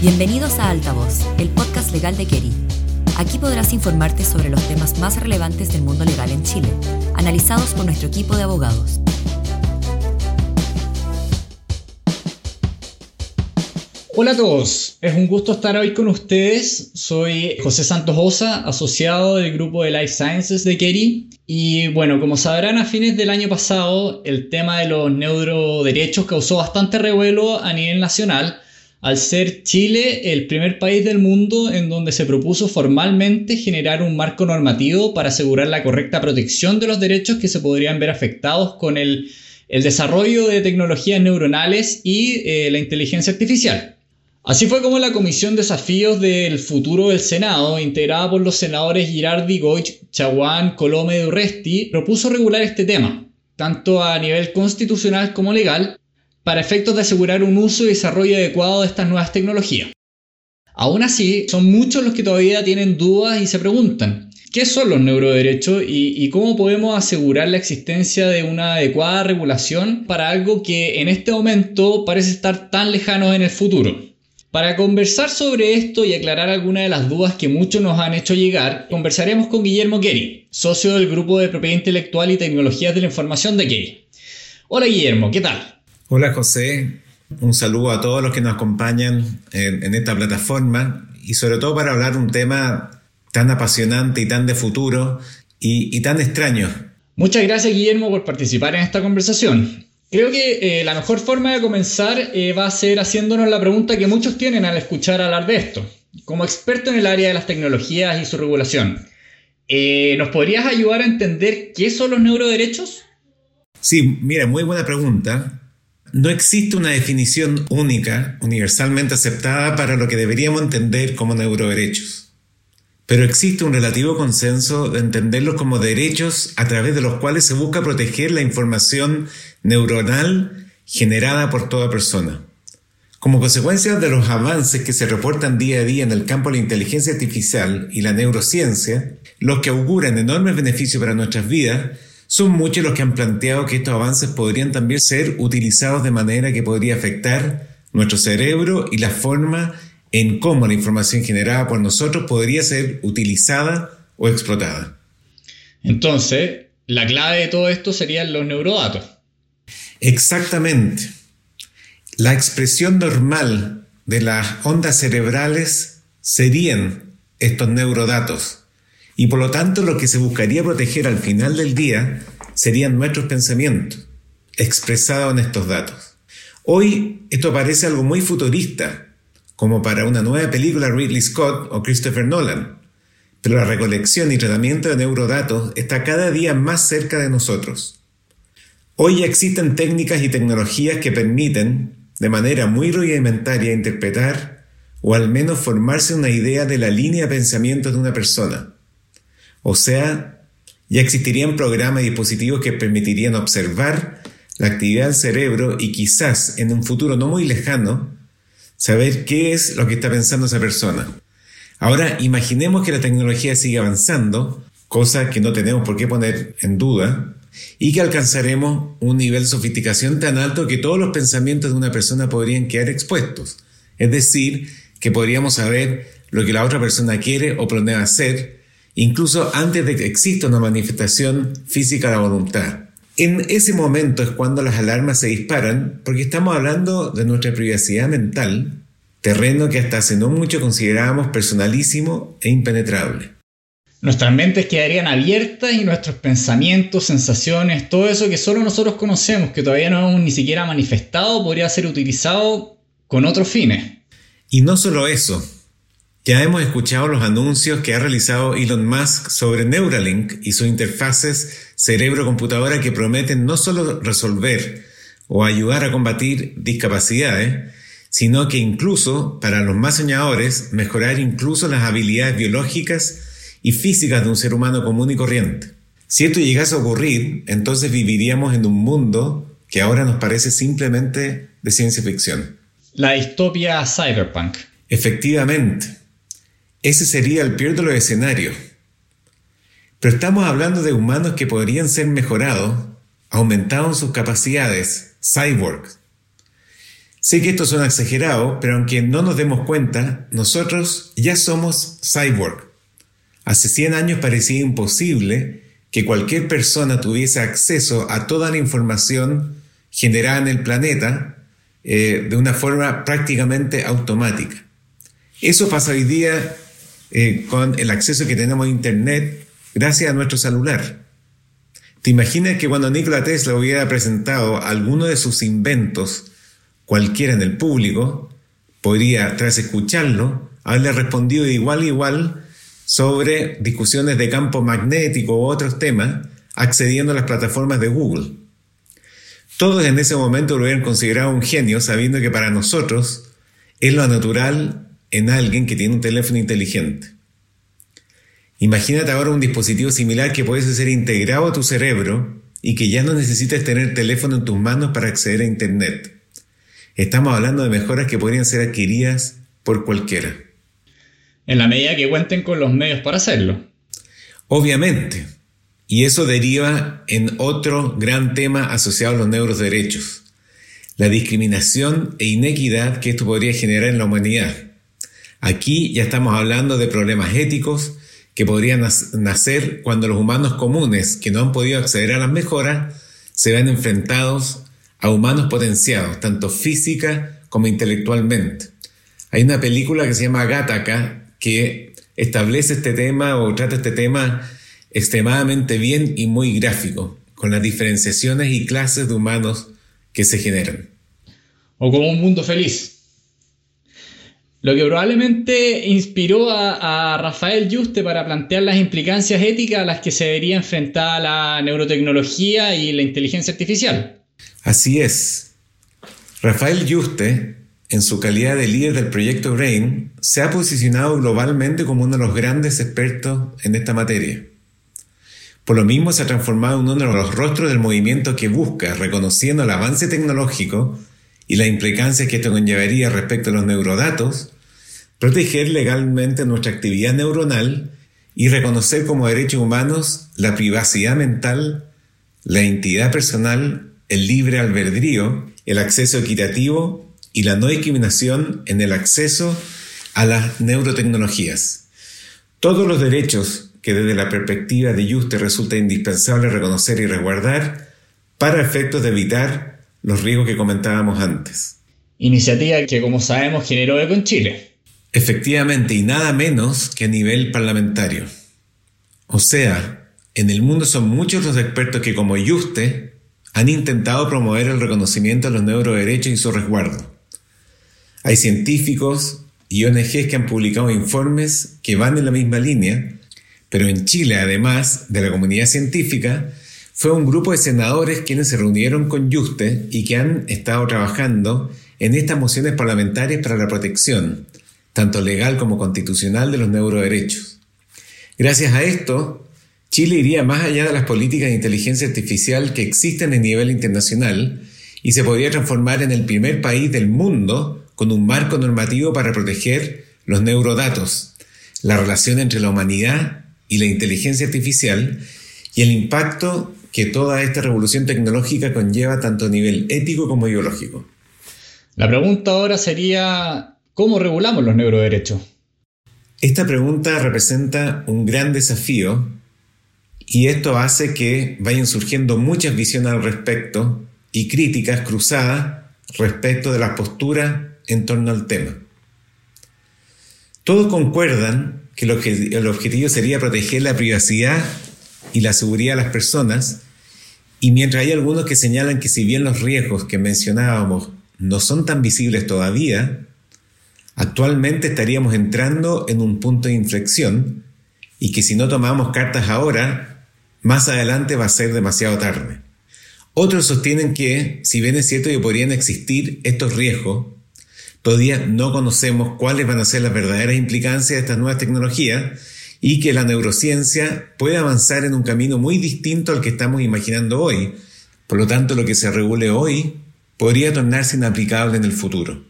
Bienvenidos a Altavoz, el podcast legal de Keri. Aquí podrás informarte sobre los temas más relevantes del mundo legal en Chile, analizados por nuestro equipo de abogados. Hola a todos, es un gusto estar hoy con ustedes. Soy José Santos Osa, asociado del grupo de Life Sciences de Keri. Y bueno, como sabrán, a fines del año pasado el tema de los neuroderechos causó bastante revuelo a nivel nacional, al ser Chile el primer país del mundo en donde se propuso formalmente generar un marco normativo para asegurar la correcta protección de los derechos que se podrían ver afectados con el, desarrollo de tecnologías neuronales y eh, la inteligencia artificial. Así fue como la Comisión Desafíos del Futuro del Senado, integrada por los senadores Girardi, Goich, Chaguán, Colome y Urresti, propuso regular este tema, tanto a nivel constitucional como legal, para efectos de asegurar un uso y desarrollo adecuado de estas nuevas tecnologías. Aún así, son muchos los que todavía tienen dudas y se preguntan, ¿qué son los neuroderechos y, y, cómo podemos asegurar la existencia de una adecuada regulación para algo que en este momento parece estar tan lejano en el futuro? Para conversar sobre esto y aclarar algunas de las dudas que muchos nos han hecho llegar, conversaremos con Guillermo Kerry, socio del Grupo de Propiedad Intelectual y Tecnologías de la Información de Kerry. Hola Guillermo, ¿qué tal? Hola José, un saludo a todos los que nos acompañan en, esta plataforma y sobre todo para hablar de un tema tan apasionante y tan de futuro y, y tan extraño. Muchas gracias Guillermo por participar en esta conversación. Creo que eh, la mejor forma de comenzar eh, va a ser haciéndonos la pregunta que muchos tienen al escuchar hablar de esto. Como experto en el área de las tecnologías y su regulación, eh, ¿nos podrías ayudar a entender qué son los neuroderechos? Sí, mira, muy buena pregunta. No existe una definición única, universalmente aceptada para lo que deberíamos entender como neuroderechos pero existe un relativo consenso de entenderlos como derechos a través de los cuales se busca proteger la información neuronal generada por toda persona. Como consecuencia de los avances que se reportan día a día en el campo de la inteligencia artificial y la neurociencia, los que auguran enormes beneficios para nuestras vidas, son muchos los que han planteado que estos avances podrían también ser utilizados de manera que podría afectar nuestro cerebro y la forma en cómo la información generada por nosotros podría ser utilizada o explotada. Entonces, la clave de todo esto serían los neurodatos. Exactamente. La expresión normal de las ondas cerebrales serían estos neurodatos. Y por lo tanto lo que se buscaría proteger al final del día serían nuestros pensamientos, expresados en estos datos. Hoy esto parece algo muy futurista, como para una nueva película Ridley Scott o Christopher Nolan, pero la recolección y tratamiento de neurodatos está cada día más cerca de nosotros. Hoy ya existen técnicas y tecnologías que permiten, de manera muy rudimentaria, interpretar o al menos formarse una idea de la línea de pensamiento de una persona. O sea, ya existirían programas y dispositivos que permitirían observar la actividad del cerebro y quizás en un futuro no muy lejano saber qué es lo que está pensando esa persona. Ahora, imaginemos que la tecnología sigue avanzando, cosa que no tenemos por qué poner en duda, y que alcanzaremos un nivel de sofisticación tan alto que todos los pensamientos de una persona podrían quedar expuestos. Es decir, que podríamos saber lo que la otra persona quiere o planea hacer, incluso antes de que exista una manifestación física de la voluntad. En ese momento es cuando las alarmas se disparan porque estamos hablando de nuestra privacidad mental, terreno que hasta hace no mucho considerábamos personalísimo e impenetrable. Nuestras mentes quedarían abiertas y nuestros pensamientos, sensaciones, todo eso que solo nosotros conocemos, que todavía no hemos ni siquiera manifestado, podría ser utilizado con otros fines. Y no solo eso, ya hemos escuchado los anuncios que ha realizado Elon Musk sobre Neuralink y sus interfaces cerebro-computadora que prometen no solo resolver o ayudar a combatir discapacidades, sino que incluso, para los más soñadores, mejorar incluso las habilidades biológicas y físicas de un ser humano común y corriente. Si esto llegase a ocurrir, entonces viviríamos en un mundo que ahora nos parece simplemente de ciencia ficción. La distopia cyberpunk. Efectivamente. Ese sería el peor de los escenarios. Pero estamos hablando de humanos que podrían ser mejorados, aumentados sus capacidades, cyborgs. Sé que esto suena exagerado, pero aunque no nos demos cuenta, nosotros ya somos cyborg. Hace 100 años parecía imposible que cualquier persona tuviese acceso a toda la información generada en el planeta eh, de una forma prácticamente automática. Eso pasa hoy día eh, con el acceso que tenemos a Internet gracias a nuestro celular. ¿Te imaginas que cuando Nikola Tesla hubiera presentado alguno de sus inventos, cualquiera en el público, podría, tras escucharlo, haberle respondido igual a igual sobre discusiones de campo magnético u otros temas, accediendo a las plataformas de Google? Todos en ese momento lo hubieran considerado un genio, sabiendo que para nosotros es lo natural en alguien que tiene un teléfono inteligente. Imagínate ahora un dispositivo similar que puede ser integrado a tu cerebro y que ya no necesites tener teléfono en tus manos para acceder a Internet. Estamos hablando de mejoras que podrían ser adquiridas por cualquiera. En la medida que cuenten con los medios para hacerlo. Obviamente. Y eso deriva en otro gran tema asociado a los neuroderechos. La discriminación e inequidad que esto podría generar en la humanidad. Aquí ya estamos hablando de problemas éticos, que podrían nacer cuando los humanos comunes que no han podido acceder a las mejoras se ven enfrentados a humanos potenciados, tanto física como intelectualmente. Hay una película que se llama Gattaca que establece este tema o trata este tema extremadamente bien y muy gráfico, con las diferenciaciones y clases de humanos que se generan. O como un mundo feliz. Lo que probablemente inspiró a, Rafael Juste para plantear las implicancias éticas a las que se debería enfrentar la neurotecnología y la inteligencia artificial. Así es. Rafael Juste, en su calidad de líder del proyecto Brain, se ha posicionado globalmente como uno de los grandes expertos en esta materia. Por lo mismo se ha transformado en uno de los rostros del movimiento que busca, reconociendo el avance tecnológico, y la implicancia que esto conllevaría respecto a los neurodatos, proteger legalmente nuestra actividad neuronal y reconocer como derechos humanos la privacidad mental, la identidad personal, el libre albedrío, el acceso equitativo y la no discriminación en el acceso a las neurotecnologías. Todos los derechos que desde la perspectiva de Juste resulta indispensable reconocer y resguardar para efectos de evitar los riesgos que comentábamos antes. Iniciativa que, como sabemos, generó eco en Chile. Efectivamente, y nada menos que a nivel parlamentario. O sea, en el mundo son muchos los expertos que, como Yuste, han intentado promover el reconocimiento de los neuroderechos y su resguardo. Hay científicos y ONGs que han publicado informes que van en la misma línea, pero en Chile, además de la comunidad científica, fue un grupo de senadores quienes se reunieron con Juste y que han estado trabajando en estas mociones parlamentarias para la protección, tanto legal como constitucional, de los neuroderechos. Gracias a esto, Chile iría más allá de las políticas de inteligencia artificial que existen a nivel internacional y se podría transformar en el primer país del mundo con un marco normativo para proteger los neurodatos, la relación entre la humanidad y la inteligencia artificial y el impacto que toda esta revolución tecnológica conlleva tanto a nivel ético como biológico. La pregunta ahora sería, ¿cómo regulamos los neuroderechos? Esta pregunta representa un gran desafío y esto hace que vayan surgiendo muchas visiones al respecto y críticas cruzadas respecto de la postura en torno al tema. Todos concuerdan que el objetivo sería proteger la privacidad y la seguridad de las personas, y mientras hay algunos que señalan que si bien los riesgos que mencionábamos no son tan visibles todavía, actualmente estaríamos entrando en un punto de inflexión y que si no tomamos cartas ahora, más adelante va a ser demasiado tarde. Otros sostienen que, si bien es cierto que podrían existir estos riesgos, todavía no conocemos cuáles van a ser las verdaderas implicancias de estas nuevas tecnologías y que la neurociencia puede avanzar en un camino muy distinto al que estamos imaginando hoy. Por lo tanto, lo que se regule hoy podría tornarse inaplicable en el futuro.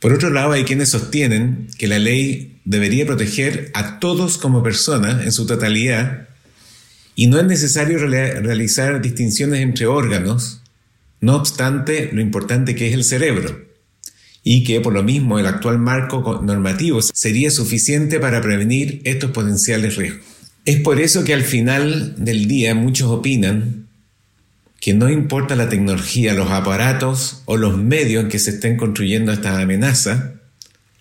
Por otro lado, hay quienes sostienen que la ley debería proteger a todos como personas en su totalidad y no es necesario realizar distinciones entre órganos no obstante lo importante que es el cerebro, y que por lo mismo el actual marco normativo sería suficiente para prevenir estos potenciales riesgos. Es por eso que al final del día muchos opinan que no importa la tecnología, los aparatos o los medios en que se estén construyendo esta amenaza,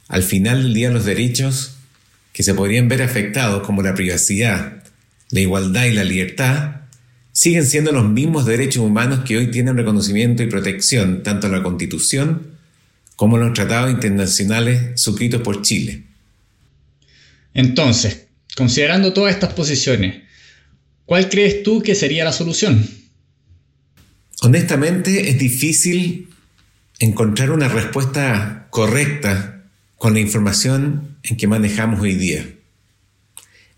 al final del día los derechos que se podrían ver afectados como la privacidad, la igualdad y la libertad siguen siendo los mismos derechos humanos que hoy tienen reconocimiento y protección tanto en la Constitución como en los tratados internacionales suscritos por Chile. Entonces, considerando todas estas posiciones, ¿cuál crees tú que sería la solución? Honestamente, es difícil encontrar una respuesta correcta con la información en que manejamos hoy día.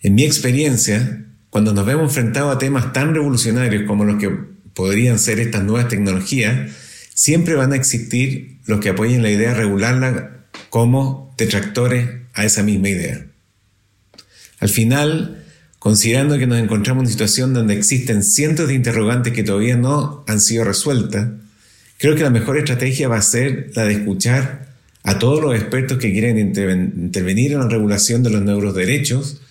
En mi experiencia, cuando nos vemos enfrentados a temas tan revolucionarios como los que podrían ser estas nuevas tecnologías, siempre van a existir los que apoyen la idea de regularla como detractores a esa misma idea. Al final, Considerando que nos encontramos en una situación donde existen cientos de interrogantes que todavía no han sido resueltas, creo que la mejor estrategia va a ser la de escuchar a todos los expertos que quieren intervenir en la regulación de los neuroderechos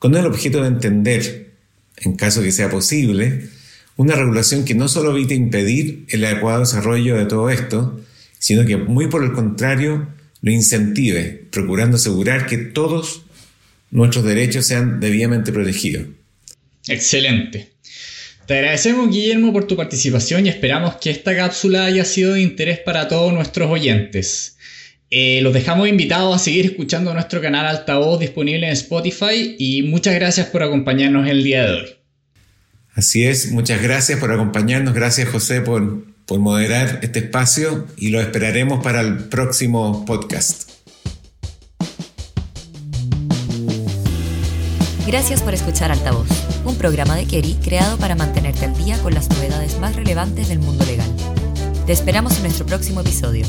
con el objeto de entender, en caso que sea posible, una regulación que no solo evite impedir el adecuado desarrollo de todo esto, sino que muy por el contrario lo incentive, procurando asegurar que todos nuestros derechos sean debidamente protegidos. Excelente. Te agradecemos Guillermo por tu participación y esperamos que esta cápsula haya sido de interés para todos nuestros oyentes. Eh, los dejamos invitados a seguir escuchando nuestro canal Altavoz disponible en Spotify y muchas gracias por acompañarnos el día de hoy. Así es, muchas gracias por acompañarnos, gracias José por, por moderar este espacio y lo esperaremos para el próximo podcast. Gracias por escuchar Altavoz, un programa de Kerry creado para mantenerte al día con las novedades más relevantes del mundo legal. Te esperamos en nuestro próximo episodio.